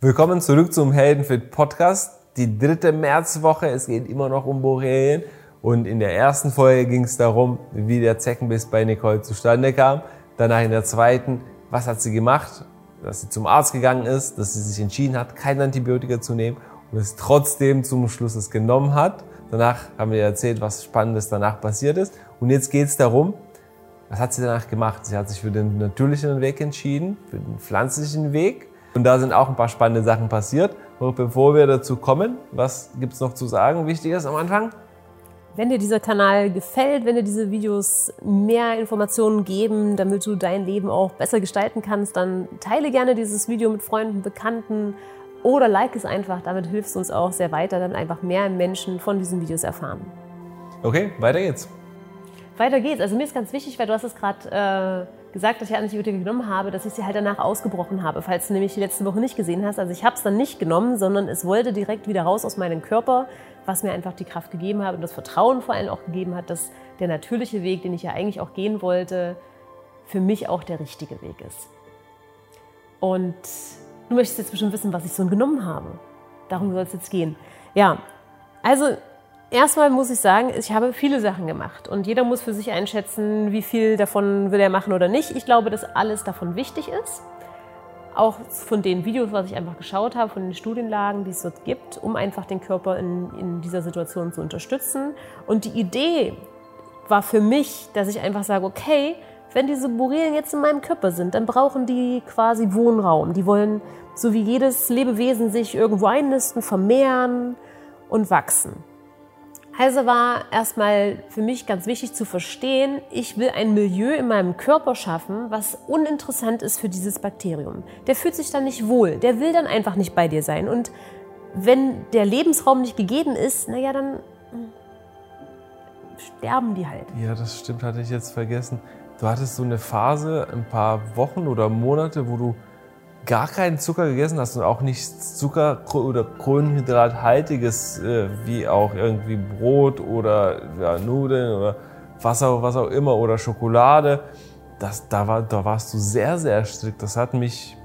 Willkommen zurück zum Heldenfit Podcast. Die dritte Märzwoche. Es geht immer noch um Borrelien. Und in der ersten Folge ging es darum, wie der Zeckenbiss bei Nicole zustande kam. Danach in der zweiten, was hat sie gemacht? Dass sie zum Arzt gegangen ist, dass sie sich entschieden hat, kein Antibiotika zu nehmen und es trotzdem zum Schluss es genommen hat. Danach haben wir erzählt, was Spannendes danach passiert ist. Und jetzt geht es darum, was hat sie danach gemacht? Sie hat sich für den natürlichen Weg entschieden, für den pflanzlichen Weg. Und da sind auch ein paar spannende Sachen passiert. Und bevor wir dazu kommen, was gibt's noch zu sagen? Wichtiges am Anfang? Wenn dir dieser Kanal gefällt, wenn dir diese Videos mehr Informationen geben, damit du dein Leben auch besser gestalten kannst, dann teile gerne dieses Video mit Freunden, Bekannten oder like es einfach. Damit hilfst du uns auch sehr weiter, damit einfach mehr Menschen von diesen Videos erfahren. Okay, weiter geht's. Weiter geht's. Also mir ist ganz wichtig, weil du hast es gerade äh, gesagt, dass ich Antibiotika genommen habe, dass ich sie halt danach ausgebrochen habe, falls du nämlich die letzte Woche nicht gesehen hast. Also ich habe es dann nicht genommen, sondern es wollte direkt wieder raus aus meinem Körper, was mir einfach die Kraft gegeben hat und das Vertrauen vor allem auch gegeben hat, dass der natürliche Weg, den ich ja eigentlich auch gehen wollte, für mich auch der richtige Weg ist. Und du möchtest jetzt bestimmt wissen, was ich so genommen habe. Darum soll es jetzt gehen. Ja, also Erstmal muss ich sagen, ich habe viele Sachen gemacht und jeder muss für sich einschätzen, wie viel davon will er machen oder nicht. Ich glaube, dass alles davon wichtig ist. Auch von den Videos, was ich einfach geschaut habe, von den Studienlagen, die es dort gibt, um einfach den Körper in, in dieser Situation zu unterstützen. Und die Idee war für mich, dass ich einfach sage, okay, wenn diese Borrelien jetzt in meinem Körper sind, dann brauchen die quasi Wohnraum. Die wollen, so wie jedes Lebewesen, sich irgendwo einnisten, vermehren und wachsen. Also war erstmal für mich ganz wichtig zu verstehen, ich will ein Milieu in meinem Körper schaffen, was uninteressant ist für dieses Bakterium. Der fühlt sich dann nicht wohl, der will dann einfach nicht bei dir sein. Und wenn der Lebensraum nicht gegeben ist, naja, dann hm, sterben die halt. Ja, das stimmt, hatte ich jetzt vergessen. Du hattest so eine Phase, ein paar Wochen oder Monate, wo du gar keinen Zucker gegessen hast und auch nichts Zucker- oder Kohlenhydrathaltiges, äh, wie auch irgendwie Brot oder ja, Nudeln oder was auch, was auch immer oder Schokolade, das, da, war, da warst du sehr, sehr strikt. Das hat mich,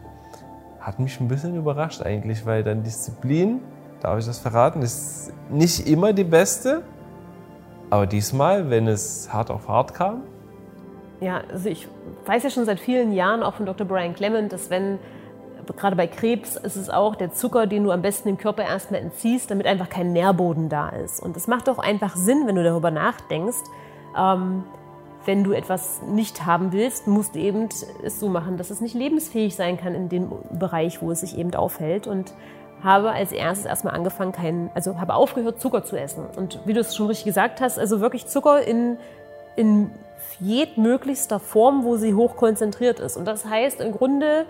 hat mich ein bisschen überrascht eigentlich, weil deine Disziplin, darf ich das verraten, ist nicht immer die beste. Aber diesmal, wenn es hart auf hart kam, ja, also ich weiß ja schon seit vielen Jahren auch von Dr. Brian Clement, dass wenn gerade bei Krebs ist es auch der Zucker, den du am besten dem Körper erstmal entziehst, damit einfach kein Nährboden da ist. Und es macht auch einfach Sinn, wenn du darüber nachdenkst. Ähm, wenn du etwas nicht haben willst, musst du eben es so machen, dass es nicht lebensfähig sein kann in dem Bereich, wo es sich eben aufhält. Und habe als erstes erstmal angefangen, keinen, also habe aufgehört, Zucker zu essen. Und wie du es schon richtig gesagt hast, also wirklich Zucker in, in jedmöglichster Form, wo sie hoch konzentriert ist. Und das heißt im Grunde,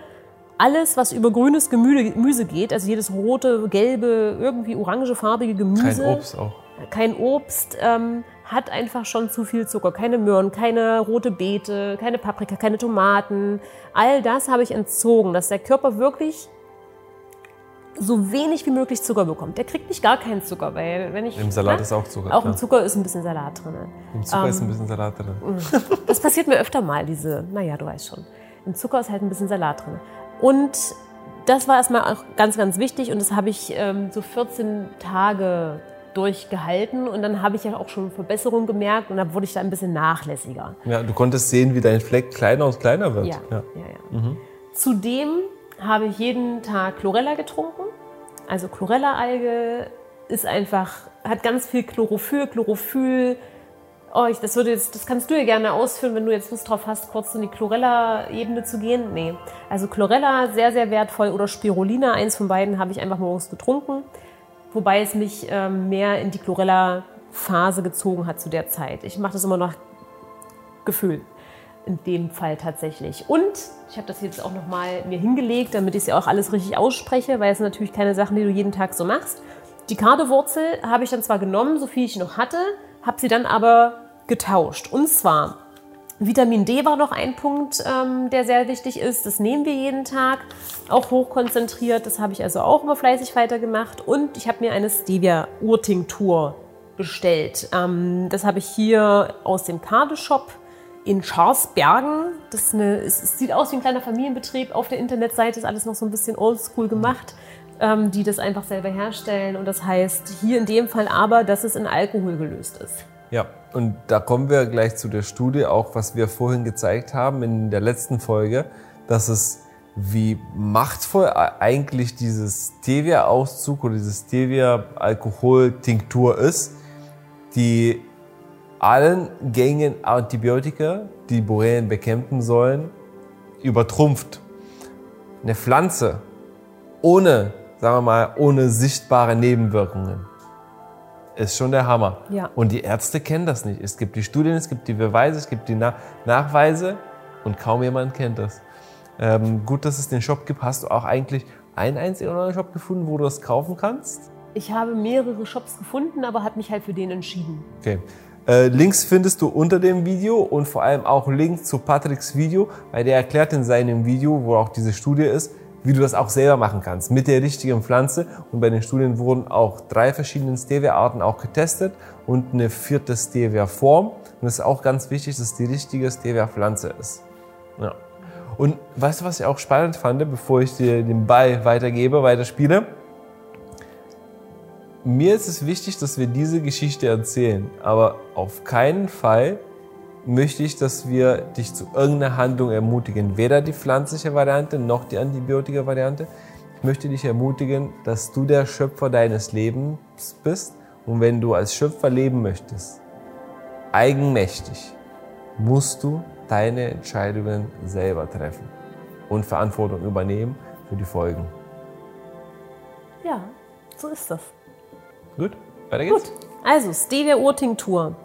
alles, was über grünes Gemüse geht, also jedes rote, gelbe, irgendwie orangefarbige Gemüse. Kein Obst auch. Kein Obst, ähm, hat einfach schon zu viel Zucker. Keine Möhren, keine rote Beete, keine Paprika, keine Tomaten. All das habe ich entzogen, dass der Körper wirklich so wenig wie möglich Zucker bekommt. Der kriegt nicht gar keinen Zucker, weil wenn ich... Im Salat na, ist auch Zucker. Auch klar. im Zucker ist ein bisschen Salat drin. Im Zucker ähm, ist ein bisschen Salat drin. Das passiert mir öfter mal, diese, naja, du weißt schon. Im Zucker ist halt ein bisschen Salat drin. Und das war erstmal auch ganz, ganz wichtig und das habe ich ähm, so 14 Tage durchgehalten und dann habe ich ja auch schon Verbesserungen gemerkt und dann wurde ich da ein bisschen nachlässiger. Ja, du konntest sehen, wie dein Fleck kleiner und kleiner wird. Ja, ja, ja. ja. Mhm. Zudem habe ich jeden Tag Chlorella getrunken. Also Chlorella-Alge ist einfach, hat ganz viel Chlorophyll, Chlorophyll, oh, ich, das, würde jetzt, das kannst du ja gerne ausführen, wenn du jetzt Lust drauf hast, kurz in die Chlorella-Ebene zu gehen. Nee. Also Chlorella, sehr, sehr wertvoll. Oder Spirulina, eins von beiden habe ich einfach morgens getrunken. Wobei es mich ähm, mehr in die Chlorella-Phase gezogen hat zu der Zeit. Ich mache das immer noch Gefühl. In dem Fall tatsächlich. Und ich habe das jetzt auch nochmal mir hingelegt, damit ich es ja auch alles richtig ausspreche, weil es sind natürlich keine Sachen, die du jeden Tag so machst. Die Kardewurzel habe ich dann zwar genommen, so viel ich noch hatte, habe sie dann aber getauscht. Und zwar Vitamin D war noch ein Punkt, ähm, der sehr wichtig ist. Das nehmen wir jeden Tag, auch hochkonzentriert. Das habe ich also auch immer fleißig weitergemacht. Und ich habe mir eine Stevia-Urtinktur bestellt. Ähm, das habe ich hier aus dem Kardeshop in Scharsbergen. Das eine, es, sieht aus wie ein kleiner Familienbetrieb. Auf der Internetseite ist alles noch so ein bisschen oldschool gemacht, ähm, die das einfach selber herstellen. Und das heißt hier in dem Fall aber, dass es in Alkohol gelöst ist. Ja, und da kommen wir gleich zu der Studie, auch was wir vorhin gezeigt haben in der letzten Folge, dass es wie machtvoll eigentlich dieses Stevia-Auszug oder dieses Stevia-Alkohol-Tinktur ist, die allen gängigen Antibiotika, die Borrelien bekämpfen sollen, übertrumpft. Eine Pflanze ohne, sagen wir mal, ohne sichtbare Nebenwirkungen ist schon der Hammer. Ja. Und die Ärzte kennen das nicht. Es gibt die Studien, es gibt die Beweise, es gibt die Na Nachweise und kaum jemand kennt das. Ähm, gut, dass es den Shop gibt. Hast du auch eigentlich einen einzigen Online-Shop gefunden, wo du das kaufen kannst? Ich habe mehrere Shops gefunden, aber habe mich halt für den entschieden. Okay. Äh, Links findest du unter dem Video und vor allem auch Links zu Patricks Video, weil der erklärt in seinem Video, wo auch diese Studie ist, wie du das auch selber machen kannst mit der richtigen Pflanze. Und bei den Studien wurden auch drei verschiedene Stevia-Arten auch getestet und eine vierte Stevia-Form. Und es ist auch ganz wichtig, dass es die richtige Stevia-Pflanze ist. Ja. Und weißt du, was ich auch spannend fand, bevor ich dir den Ball weitergebe, weiterspiele? Mir ist es wichtig, dass wir diese Geschichte erzählen, aber auf keinen Fall möchte ich, dass wir dich zu irgendeiner Handlung ermutigen. Weder die pflanzliche Variante noch die Antibiotika-Variante. Ich möchte dich ermutigen, dass du der Schöpfer deines Lebens bist. Und wenn du als Schöpfer leben möchtest, eigenmächtig, musst du deine Entscheidungen selber treffen und Verantwortung übernehmen für die Folgen. Ja, so ist das. Gut, weiter geht's. Gut, also Stevia-Urtinktur.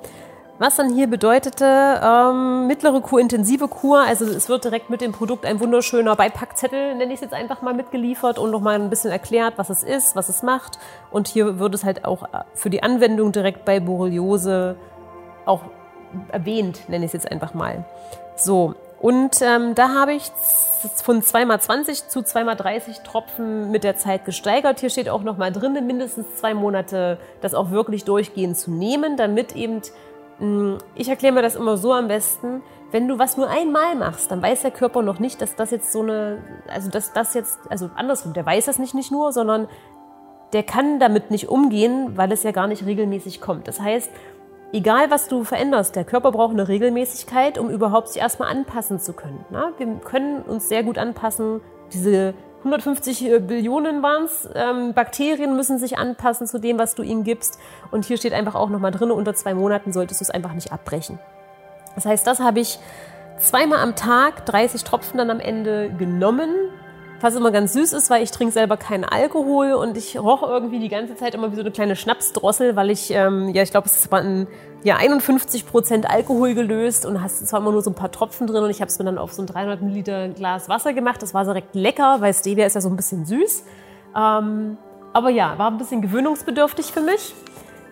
Was dann hier bedeutete, ähm, mittlere Kur, intensive Kur, also es wird direkt mit dem Produkt ein wunderschöner Beipackzettel, nenne ich es jetzt einfach mal, mitgeliefert und nochmal ein bisschen erklärt, was es ist, was es macht. Und hier wird es halt auch für die Anwendung direkt bei Borreliose auch erwähnt, nenne ich es jetzt einfach mal. So, und ähm, da habe ich von 2x20 zu 2x30 Tropfen mit der Zeit gesteigert. Hier steht auch nochmal drin, mindestens zwei Monate das auch wirklich durchgehend zu nehmen, damit eben ich erkläre mir das immer so am besten, wenn du was nur einmal machst, dann weiß der Körper noch nicht, dass das jetzt so eine, also dass das jetzt, also andersrum, der weiß das nicht nicht nur, sondern der kann damit nicht umgehen, weil es ja gar nicht regelmäßig kommt. Das heißt, egal was du veränderst, der Körper braucht eine Regelmäßigkeit, um überhaupt sich erstmal anpassen zu können. Na, wir können uns sehr gut anpassen, diese 150 äh, Billionen waren es. Ähm, Bakterien müssen sich anpassen zu dem, was du ihnen gibst. Und hier steht einfach auch nochmal drin, unter zwei Monaten solltest du es einfach nicht abbrechen. Das heißt, das habe ich zweimal am Tag, 30 Tropfen dann am Ende genommen was immer ganz süß ist, weil ich trinke selber keinen Alkohol und ich roche irgendwie die ganze Zeit immer wie so eine kleine Schnapsdrossel, weil ich, ähm, ja, ich glaube, es ist ein, ja, 51 Prozent Alkohol gelöst und hast zwar immer nur so ein paar Tropfen drin und ich habe es mir dann auf so ein 300 Milliliter Glas Wasser gemacht. Das war direkt lecker, weil Stevia ist ja so ein bisschen süß. Ähm, aber ja, war ein bisschen gewöhnungsbedürftig für mich.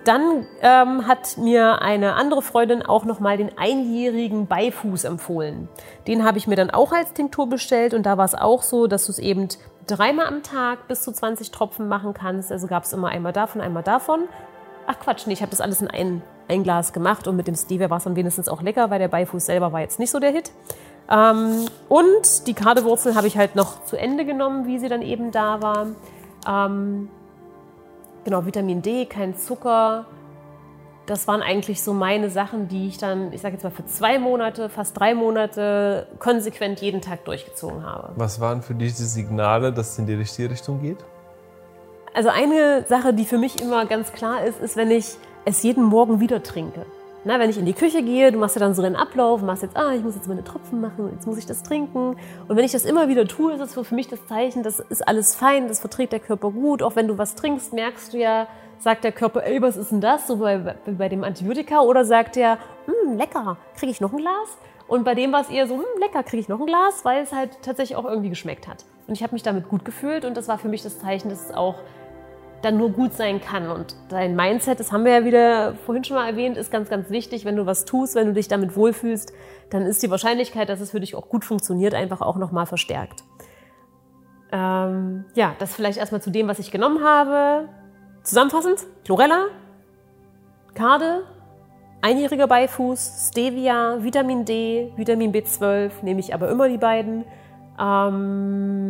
Dann ähm, hat mir eine andere Freundin auch nochmal den einjährigen Beifuß empfohlen. Den habe ich mir dann auch als Tinktur bestellt und da war es auch so, dass du es eben dreimal am Tag bis zu 20 Tropfen machen kannst. Also gab es immer einmal davon, einmal davon. Ach Quatsch, nee, ich habe das alles in ein, ein Glas gemacht und mit dem Stevia war es dann wenigstens auch lecker, weil der Beifuß selber war jetzt nicht so der Hit. Ähm, und die Kardewurzel habe ich halt noch zu Ende genommen, wie sie dann eben da war. Ähm, genau, Vitamin D, kein Zucker. Das waren eigentlich so meine Sachen, die ich dann, ich sage jetzt mal, für zwei Monate, fast drei Monate konsequent jeden Tag durchgezogen habe. Was waren für dich die Signale, dass es in die richtige Richtung geht? Also eine Sache, die für mich immer ganz klar ist, ist, wenn ich es jeden Morgen wieder trinke. Na, wenn ich in die Küche gehe, du machst ja dann so den Ablauf, machst jetzt, ah, ich muss jetzt meine Tropfen machen, jetzt muss ich das trinken. Und wenn ich das immer wieder tue, ist das für mich das Zeichen, das ist alles fein, das verträgt der Körper gut. Auch wenn du was trinkst, merkst du ja, sagt der Körper, ey, was ist denn das? So bei, bei dem Antibiotika. Oder sagt der, hm, lecker, kriege ich noch ein Glas? Und bei dem war es eher so, hm, lecker, kriege ich noch ein Glas, weil es halt tatsächlich auch irgendwie geschmeckt hat. Und ich habe mich damit gut gefühlt und das war für mich das Zeichen, dass es auch dann nur gut sein kann. Und dein Mindset, das haben wir ja wieder vorhin schon mal erwähnt, ist ganz, ganz wichtig. Wenn du was tust, wenn du dich damit wohlfühlst, dann ist die Wahrscheinlichkeit, dass es für dich auch gut funktioniert, einfach auch nochmal verstärkt. Ähm, ja, das vielleicht erstmal zu dem, was ich genommen habe. Zusammenfassend, Chlorella, Kade, einjähriger Beifuß, Stevia, Vitamin D, Vitamin B12, nehme ich aber immer die beiden. Ähm,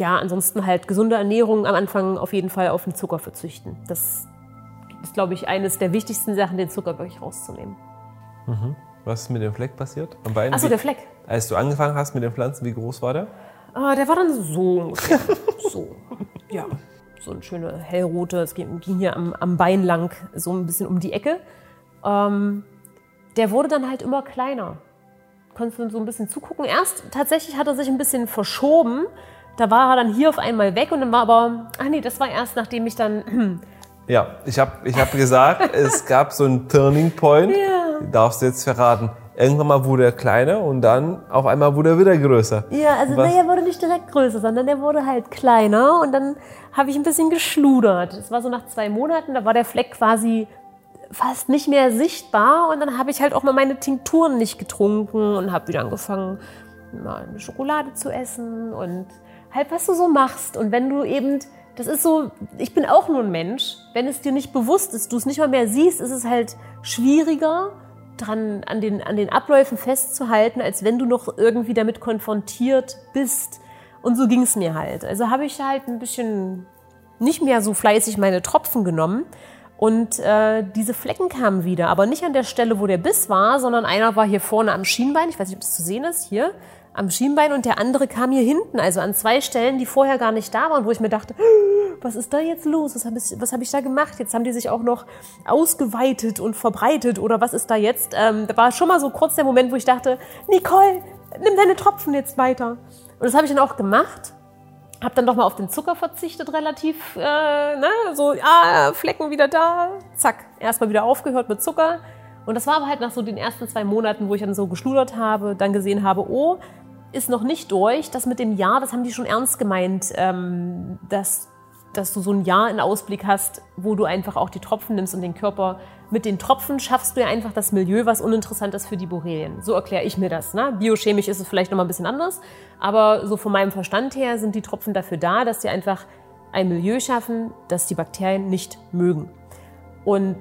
ja, ansonsten halt gesunde Ernährung am Anfang auf jeden Fall auf den Zucker verzichten. Das ist, glaube ich, eines der wichtigsten Sachen, den Zucker wirklich rauszunehmen. Mhm. Was ist mit dem Fleck passiert? Am Bein? Achso, der Fleck. Als du angefangen hast mit den Pflanzen, wie groß war der? Ah, der war dann so so. Ja. So ein schöner hellrote, es ging ging hier am, am Bein lang, so ein bisschen um die Ecke. Ähm, der wurde dann halt immer kleiner. Konntest du so ein bisschen zugucken. Erst tatsächlich hat er sich ein bisschen verschoben. Da war er dann hier auf einmal weg und dann war aber, ach nee, das war erst nachdem ich dann, Ja, ich habe ich hab gesagt, es gab so einen Turning Point. Ja. Darfst du jetzt verraten. Irgendwann mal wurde er kleiner und dann auf einmal wurde er wieder größer. ja, also Was- er wurde nicht direkt größer, sondern er wurde halt kleiner und dann habe ich ein bisschen geschludert. Es war so nach zwei Monaten, da war der Fleck quasi fast nicht mehr sichtbar und dann habe ich halt auch mal meine Tinkturen nicht getrunken und habe wieder angefangen, mal eine Schokolade zu essen und halt was du so machst. Und wenn du eben, das ist so, ich bin auch nur ein Mensch, wenn es dir nicht bewusst ist, du es nicht mal mehr siehst, ist es halt schwieriger, dran an den, an den Abläufen festzuhalten, als wenn du noch irgendwie damit konfrontiert bist. Und so ging es mir halt. Also habe ich halt ein bisschen nicht mehr so fleißig meine Tropfen genommen. Und äh, diese Flecken kamen wieder, aber nicht an der Stelle, wo der Biss war, sondern einer war hier vorne am Schienbein, ich weiß nicht, ob das zu sehen ist, hier am Schienbein und der andere kam hier hinten, also an zwei Stellen, die vorher gar nicht da waren, wo ich mir dachte, was ist da jetzt los? Was habe ich, was hab ich da gemacht? Jetzt haben die sich auch noch ausgeweitet und verbreitet oder was ist da jetzt? Ähm, da war schon mal so kurz der Moment, wo ich dachte, Nicole, nimm deine Tropfen jetzt weiter. Und das habe ich dann auch gemacht hab dann doch mal auf den Zucker verzichtet, relativ, äh, ne, so, ja, Flecken wieder da, zack, erstmal wieder aufgehört mit Zucker. Und das war aber halt nach so den ersten zwei Monaten, wo ich dann so geschludert habe, dann gesehen habe, oh, ist noch nicht durch. Das mit dem Jahr, das haben die schon ernst gemeint, ähm, dass, dass du so ein Jahr in Ausblick hast, wo du einfach auch die Tropfen nimmst und den Körper mit den Tropfen schaffst du ja einfach das Milieu, was uninteressant ist für die Borrelien. So erkläre ich mir das. Ne? Biochemisch ist es vielleicht nochmal ein bisschen anders, aber so von meinem Verstand her sind die Tropfen dafür da, dass sie einfach ein Milieu schaffen, das die Bakterien nicht mögen. Und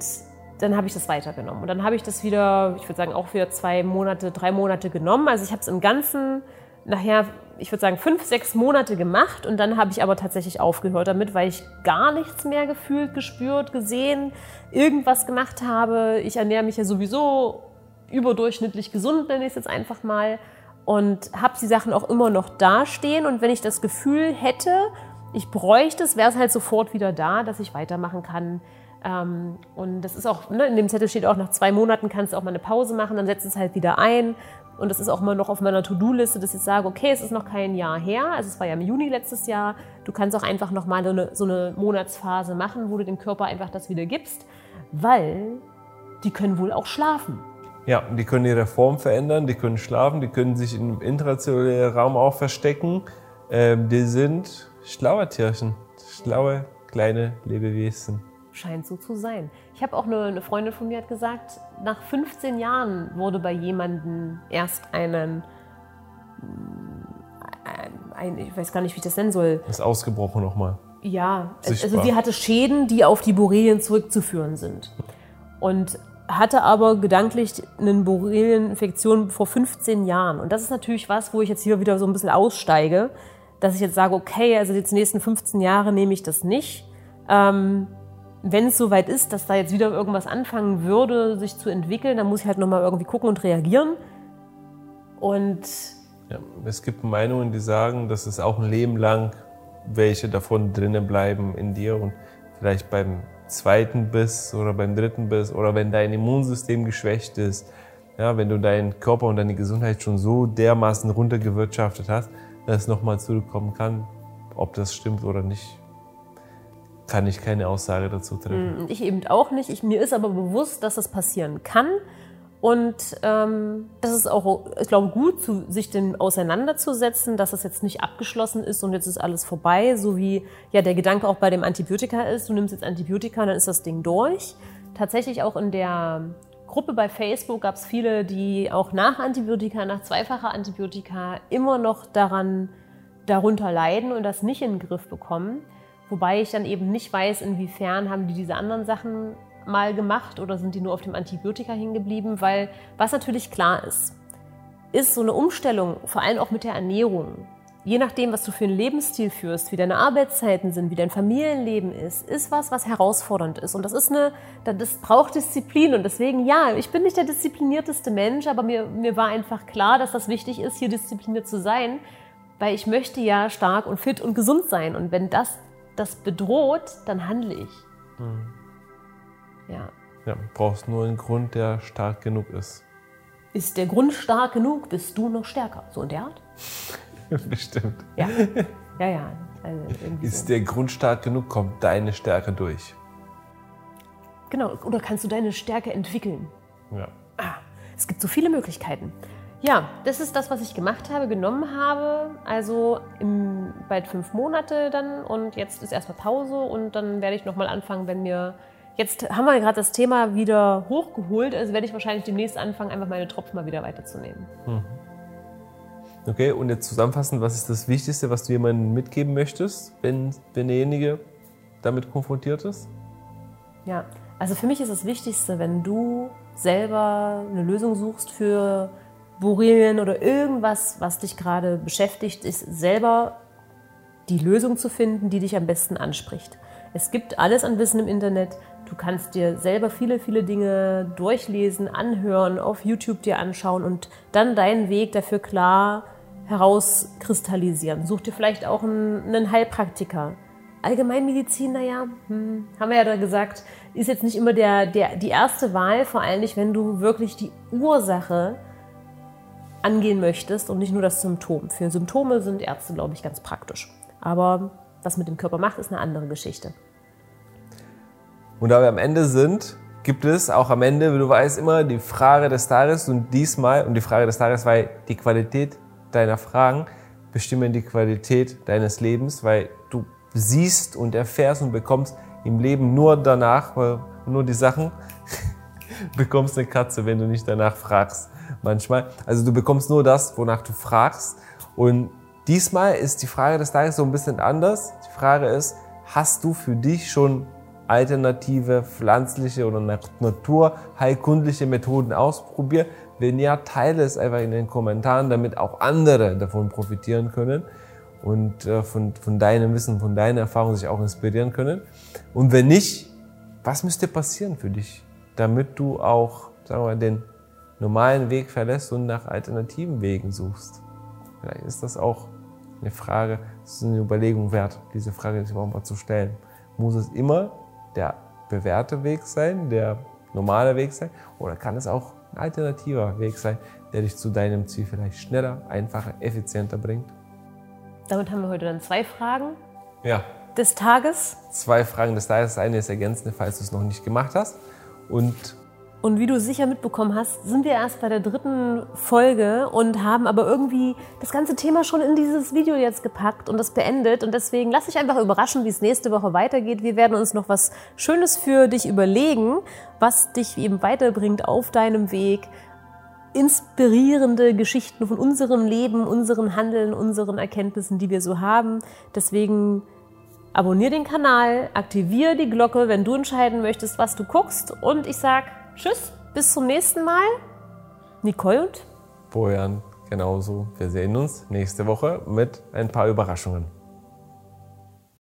dann habe ich das weitergenommen. Und dann habe ich das wieder, ich würde sagen, auch wieder zwei Monate, drei Monate genommen. Also ich habe es im Ganzen nachher, ich würde sagen, fünf, sechs Monate gemacht. Und dann habe ich aber tatsächlich aufgehört damit, weil ich gar nichts mehr gefühlt, gespürt, gesehen, irgendwas gemacht habe. Ich ernähre mich ja sowieso überdurchschnittlich gesund, nenne ich es jetzt einfach mal. Und habe die Sachen auch immer noch dastehen. Und wenn ich das Gefühl hätte, ich bräuchte es, wäre es halt sofort wieder da, dass ich weitermachen kann. Ähm, und das ist auch, ne, in dem Zettel steht auch, nach zwei Monaten kannst du auch mal eine Pause machen, dann setzt es halt wieder ein. Und das ist auch immer noch auf meiner To-Do-Liste, dass ich sage, okay, es ist noch kein Jahr her, also es war ja im Juni letztes Jahr. Du kannst auch einfach noch mal so eine, so eine Monatsphase machen, wo du dem Körper einfach das wieder gibst, weil die können wohl auch schlafen. Ja, die können ihre Form verändern, die können schlafen, die können sich im intrazellulären Raum auch verstecken. Ähm, die sind schlaue Tierchen, schlaue kleine Lebewesen. Scheint so zu sein. Ich habe auch eine, eine Freundin von mir hat gesagt, nach 15 Jahren wurde bei jemandem erst einen, ein, ich weiß gar nicht, wie ich das nennen soll. Ist ausgebrochen nochmal. Ja, also Sichtbar. sie hatte Schäden, die auf die Borrelien zurückzuführen sind. Und hatte aber gedanklich eine Borrelieninfektion vor 15 Jahren. Und das ist natürlich was, wo ich jetzt hier wieder so ein bisschen aussteige, dass ich jetzt sage, okay, also jetzt die nächsten 15 Jahre nehme ich das nicht. Ähm, wenn es soweit ist, dass da jetzt wieder irgendwas anfangen würde, sich zu entwickeln, dann muss ich halt nochmal irgendwie gucken und reagieren. Und Ja, es gibt Meinungen, die sagen, dass es auch ein Leben lang welche davon drinnen bleiben in dir und vielleicht beim zweiten Biss oder beim dritten Biss oder wenn dein Immunsystem geschwächt ist, ja, wenn du deinen Körper und deine Gesundheit schon so dermaßen runtergewirtschaftet hast, dass es nochmal zurückkommen kann. Ob das stimmt oder nicht, kann ich keine Aussage dazu treffen. Und ich eben auch nicht. Ich, mir ist aber bewusst, dass das passieren kann. Und ähm, das ist auch, ich glaube, gut, zu, sich dem auseinanderzusetzen, dass das jetzt nicht abgeschlossen ist und jetzt ist alles vorbei, so wie ja der Gedanke auch bei dem Antibiotika ist. Du nimmst jetzt Antibiotika, dann ist das Ding durch. Tatsächlich auch in der Gruppe bei Facebook gab es viele, die auch nach Antibiotika, nach zweifacher Antibiotika immer noch daran darunter leiden und das nicht in den Griff bekommen. Wobei ich dann eben nicht weiß, inwiefern haben die diese anderen Sachen mal gemacht oder sind die nur auf dem Antibiotika hingeblieben? Weil was natürlich klar ist, ist so eine Umstellung, vor allem auch mit der Ernährung, je nachdem, was du für einen Lebensstil führst, wie deine Arbeitszeiten sind, wie dein Familienleben ist, ist was, was herausfordernd ist. Und das ist eine, das braucht Disziplin. Und deswegen, ja, ich bin nicht der disziplinierteste Mensch, aber mir, mir war einfach klar, dass das wichtig ist, hier diszipliniert zu sein, weil ich möchte ja stark und fit und gesund sein. Und wenn das das bedroht, dann handle ich. Mhm. Ja. Ja, brauchst nur einen Grund, der stark genug ist. Ist der Grund stark genug, bist du noch stärker. So in der Art? Bestimmt. Ja, ja, ja. Also ist so. der Grund stark genug, kommt deine Stärke durch. Genau, oder kannst du deine Stärke entwickeln? Ja. Ah, es gibt so viele Möglichkeiten. Ja, das ist das, was ich gemacht habe, genommen habe. Also im, bald fünf Monate dann und jetzt ist erstmal Pause und dann werde ich nochmal anfangen, wenn mir. Jetzt haben wir gerade das Thema wieder hochgeholt, also werde ich wahrscheinlich demnächst anfangen, einfach meine Tropfen mal wieder weiterzunehmen. Mhm. Okay, und jetzt zusammenfassend, was ist das Wichtigste, was du jemandem mitgeben möchtest, wenn, wenn derjenige damit konfrontiert ist? Ja, also für mich ist das Wichtigste, wenn du selber eine Lösung suchst für Borrelien oder irgendwas, was dich gerade beschäftigt, ist selber die Lösung zu finden, die dich am besten anspricht. Es gibt alles an Wissen im Internet. Du kannst dir selber viele, viele Dinge durchlesen, anhören, auf YouTube dir anschauen und dann deinen Weg dafür klar herauskristallisieren. Such dir vielleicht auch einen, Heilpraktiker. Allgemeinmedizin, naja, hm, haben wir ja da gesagt, ist jetzt nicht immer der, der, die erste Wahl, vor allem nicht, wenn du wirklich die Ursache angehen möchtest und nicht nur das Symptom. Für Symptome sind Ärzte, glaube ich, ganz praktisch. Aber was mit dem Körper macht, ist eine andere Geschichte. Und da wir am Ende sind, gibt es auch am Ende, wie du weißt, immer die Frage des Tages und diesmal, und die Frage des Tages war die Qualität deiner Fragen bestimmen die Qualität deines Lebens, weil du siehst und erfährst und bekommst im Leben nur danach, nur die Sachen, bekommst eine Katze, wenn du nicht danach fragst manchmal. Also du bekommst nur das, wonach du fragst. Und diesmal ist die Frage des Tages so ein bisschen anders. Die Frage ist, hast du für dich schon alternative pflanzliche oder naturheilkundliche Methoden ausprobiert? Wenn ja, teile es einfach in den Kommentaren, damit auch andere davon profitieren können und äh, von, von deinem Wissen, von deiner Erfahrung sich auch inspirieren können. Und wenn nicht, was müsste passieren für dich, damit du auch, sagen wir mal, den normalen Weg verlässt und nach alternativen Wegen suchst? Vielleicht ist das auch eine Frage, es ist eine Überlegung wert, diese Frage sich mal zu stellen. Muss es immer der bewährte Weg sein, der normale Weg sein, oder kann es auch ein alternativer Weg sein, der dich zu deinem Ziel vielleicht schneller, einfacher, effizienter bringt? Damit haben wir heute dann zwei Fragen. Ja. Des Tages. Zwei Fragen des Tages. Eine ist ergänzende, falls du es noch nicht gemacht hast. Und und wie du sicher mitbekommen hast, sind wir erst bei der dritten Folge und haben aber irgendwie das ganze Thema schon in dieses Video jetzt gepackt und das beendet. Und deswegen lass dich einfach überraschen, wie es nächste Woche weitergeht. Wir werden uns noch was Schönes für dich überlegen, was dich eben weiterbringt auf deinem Weg. Inspirierende Geschichten von unserem Leben, unseren Handeln, unseren Erkenntnissen, die wir so haben. Deswegen abonniere den Kanal, aktiviere die Glocke, wenn du entscheiden möchtest, was du guckst. Und ich sag Tschüss, bis zum nächsten Mal. Nicole und Bojan, genauso. Wir sehen uns nächste Woche mit ein paar Überraschungen.